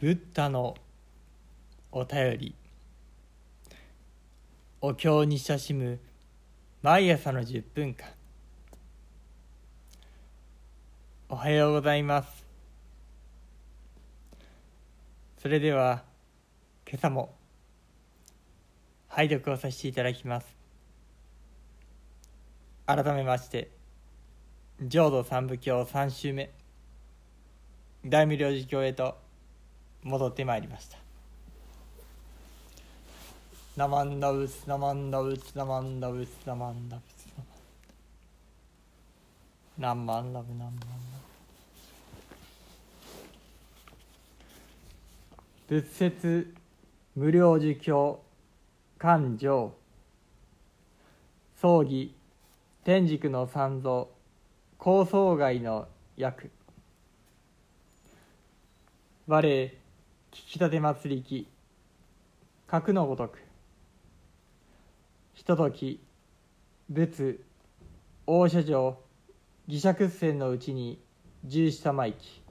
ブッダのお便り。お経に親しむ毎朝の10分間。おはようございます。それでは今朝も拝読をさせていただきます。改めまして浄土三部経3週目。大無量寿経へと戻ってまいりました。ナマンダウスナマンダウスナマンダウスナマンダウスナマンダウナマンラブナマンラブ仏説無料寿経勘定。葬儀天竺の三蔵。高層外の役我聞き立て祭りき。格のごとく。ひととき仏大社城義釈船のうちに十下参き。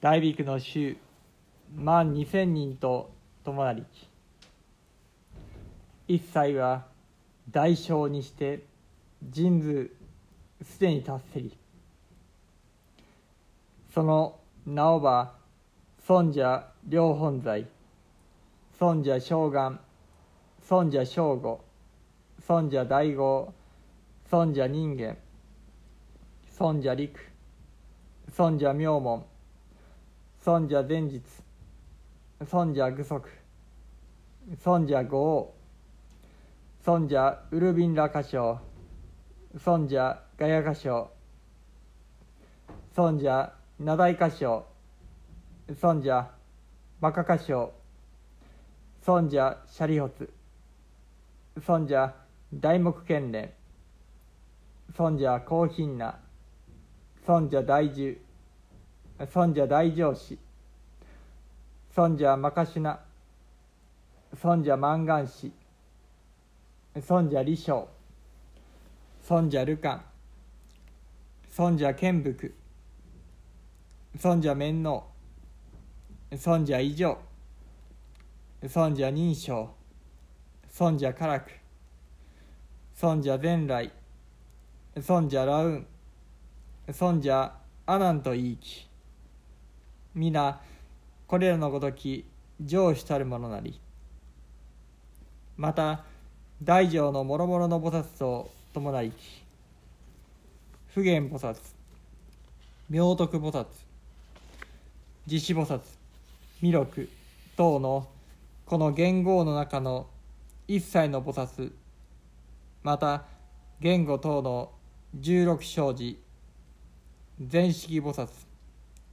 大陸の衆万二千人と共なりき。一切は大小にして人数すでに達せりその名をば尊者両本罪尊者将願尊者正吾尊者大号尊者人間。尊者陸。尊者妙門。尊者前日。尊者具足。尊者五王。尊者ウルビンラ歌唱尊者ガヤ歌唱尊者名大歌唱尊者バカ歌唱尊者シャリホツ。尊者大目剣連。尊者高品な尊者大獣尊者大上司。尊者マカシュナ。尊者満願師尊者李将尊者ルカン。尊者剣福。尊者面王尊者異常尊者認証。尊者カラク尊者善来。尊者ラウン尊者アナンと言いき。皆これらのごとき上主たるものなり。また大乗の諸々の菩薩と伴いき。普賢菩薩。明徳菩薩。自子菩薩。弥勒等のこの元号の中の一切の菩薩また言語等の十六生寺全式菩薩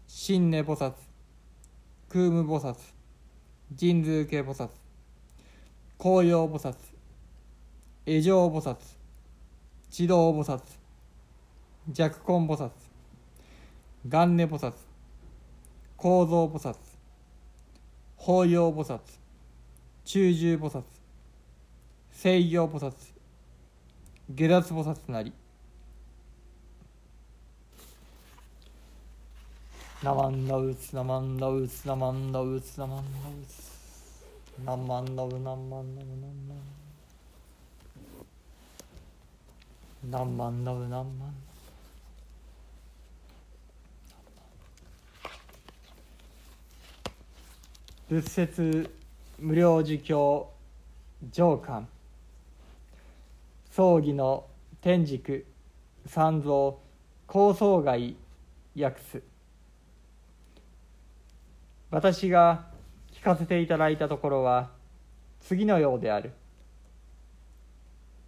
真根菩薩空無菩薩神通系菩薩紅葉菩薩絵上菩薩地道菩薩弱根菩薩元根菩薩構造菩薩法要菩薩中重菩薩制御菩薩下脱菩薩なり。ナマンダウツナマンダウツナマンダウツナマンダウツナマンダウナマンダウナマンダウ。何万ダウ何万仏説無料寿経上巻。葬儀の天竺三蔵高層外訳す私が聞かせていただいたところは次のようである。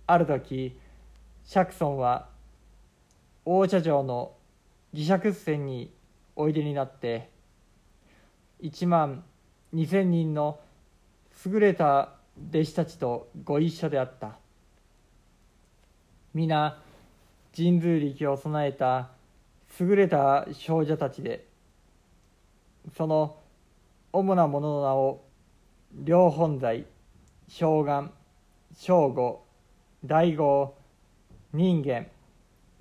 ある時釈尊は大茶城の義釈船においでになって1万2,000人の優れた弟子たちとご一緒であった。皆神通力を備えた優れた少女たちでその主なものの名を両本罪将願正吾大号人間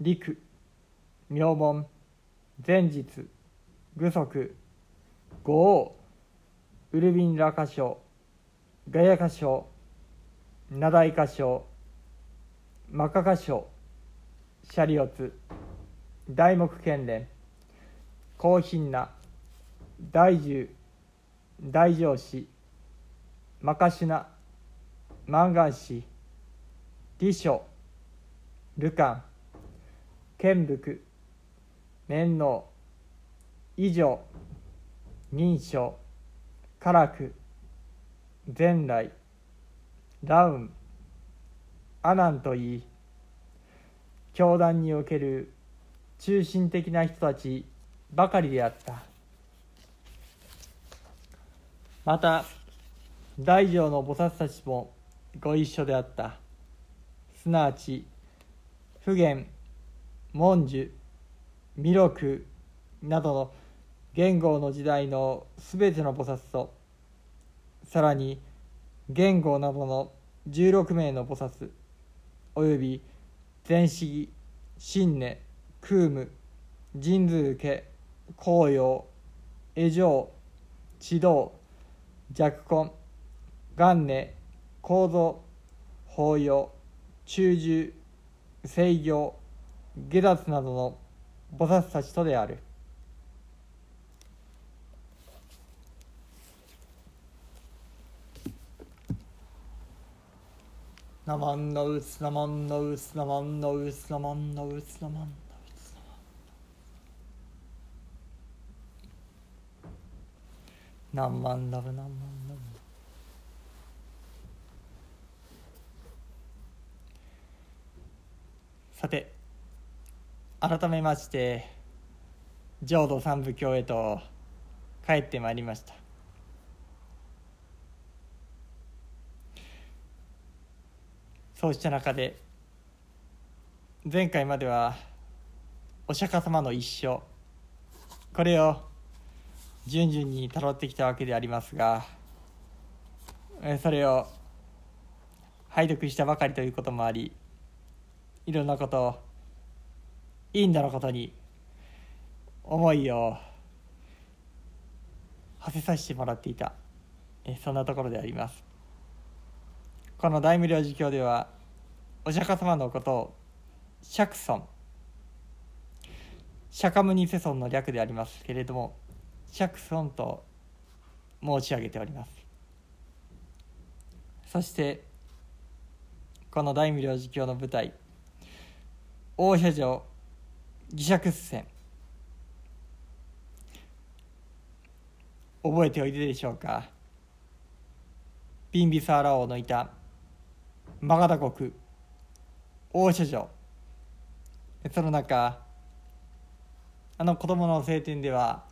陸名門前日具足五王。ウルビンラ歌唱ガヤ歌唱ナダイ歌唱マカ歌唱シャリオツ大木剣連高品な大獣大上司マカシュナマンガンシ李書ルカン剣福面能以上認証カラク前来ラウンアナンといい教団における中心的な人たちばかりであった。また大乗の菩薩たちもご一緒であった。すなわち普賢文殊弥勒などの元号の時代のすべての菩薩とさらに元号などの16名の菩薩および前子新根空無神通家紅葉江上地道弱根元年構造法要中獣制御下脱などの菩薩たちとである。ナマンノウスナマンノウスナマンノウスナマンノウスナマンノウスナマンラブナマンラブさて改めまして浄土三部教へと帰ってまいりました。そうした中で前回まではお釈迦様の一生これを順々にたどってきたわけでありますがそれを拝読したばかりということもありいろんなことをインドのことに思いを馳せさせてもらっていたそんなところであります。この大無量寿経ではお釈迦様のことを釈尊。釈迦牟尼世尊の略でありますけれども釈尊と申し上げております。そしてこの大無量寿経の舞台大社城義釈船覚えておいででしょうか。ビンビサーラ王のいたマガダ国大社城その中あの子供の聖典では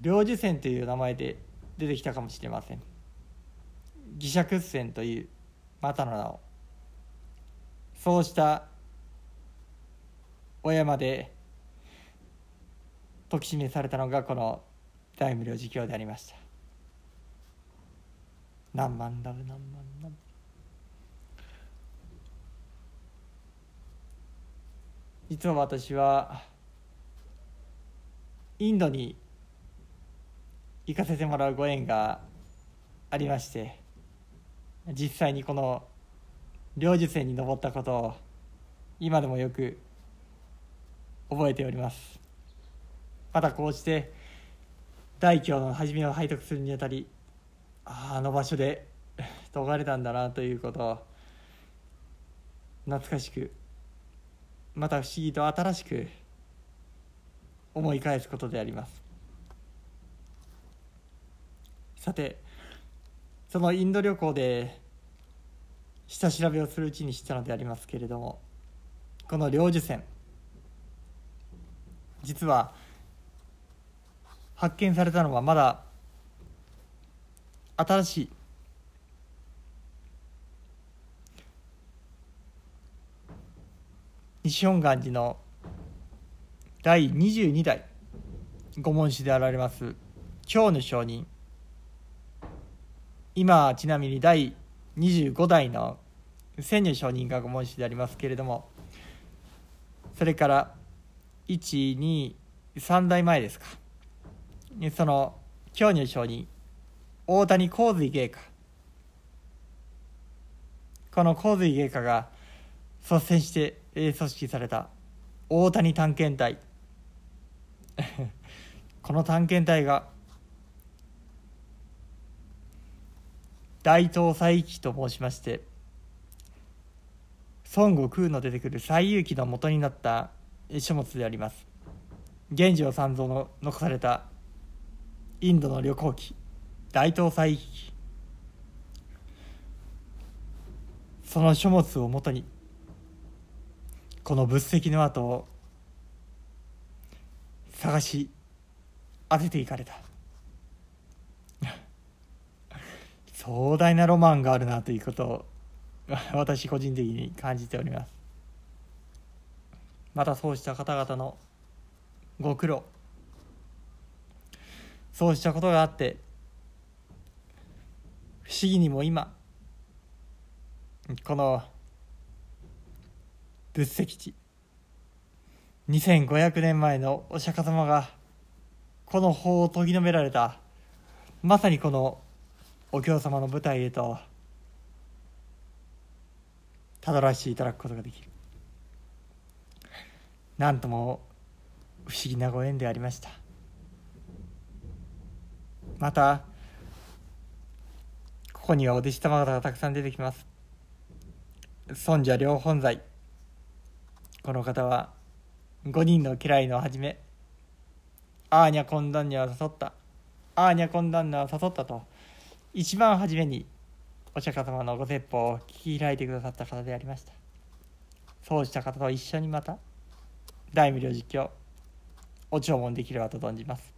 領事船という名前で出てきたかもしれません。義釈船というまたの名を。そうした小山で解き示されたのがこの大無量寿経でありました。何万ダブ何万ダブ実は私はインドに行かせてもらうご縁がありまして実際にこの領事船に登ったことを今でもよく覚えております。またこうして大教の初めを拝読するにあたりああの場所で解かれたんだなということを懐かしくまた不思議と新しく思い返すことであります。さてそのインド旅行で下調べをするうちに知ったのでありますけれどもこの領事船実は発見されたのはまだ新しい西本願寺の第22代御門師であられます今日の上人。今ちなみに第25代の千女上人が御門師でありますけれどもそれから123代前ですか。その今日の証人大谷洪水芸家。この洪水芸家が率先して組織された。大谷探検隊。この探検隊が大東西記と申しまして孫悟空の出てくる西遊記の元になった書物であります。源次三蔵の残されたインドの旅行記。大東西記。その書物をもとにこの仏石の跡を探し当てていかれた。壮大なロマンがあるなということを 私個人的に感じております。またそうした方々のご苦労。そうしたことがあって不思議にも今この仏石地。2500年前のお釈迦様がこの法を研ぎのめられた。まさにこのお経様の舞台へとたどらせていただくことができる。なんとも不思議なご縁でありました。またここにはお弟子様方がたくさん出てきます。尊者両本在この方は5人の家来のはじめアーにゃこんだんには誘ったアーにゃこんだんには誘ったと一番初めにお釈迦様のご説法を聞き開いてくださった方でありました。そうした方と一緒にまた大無量実況お弔問できればと存じます。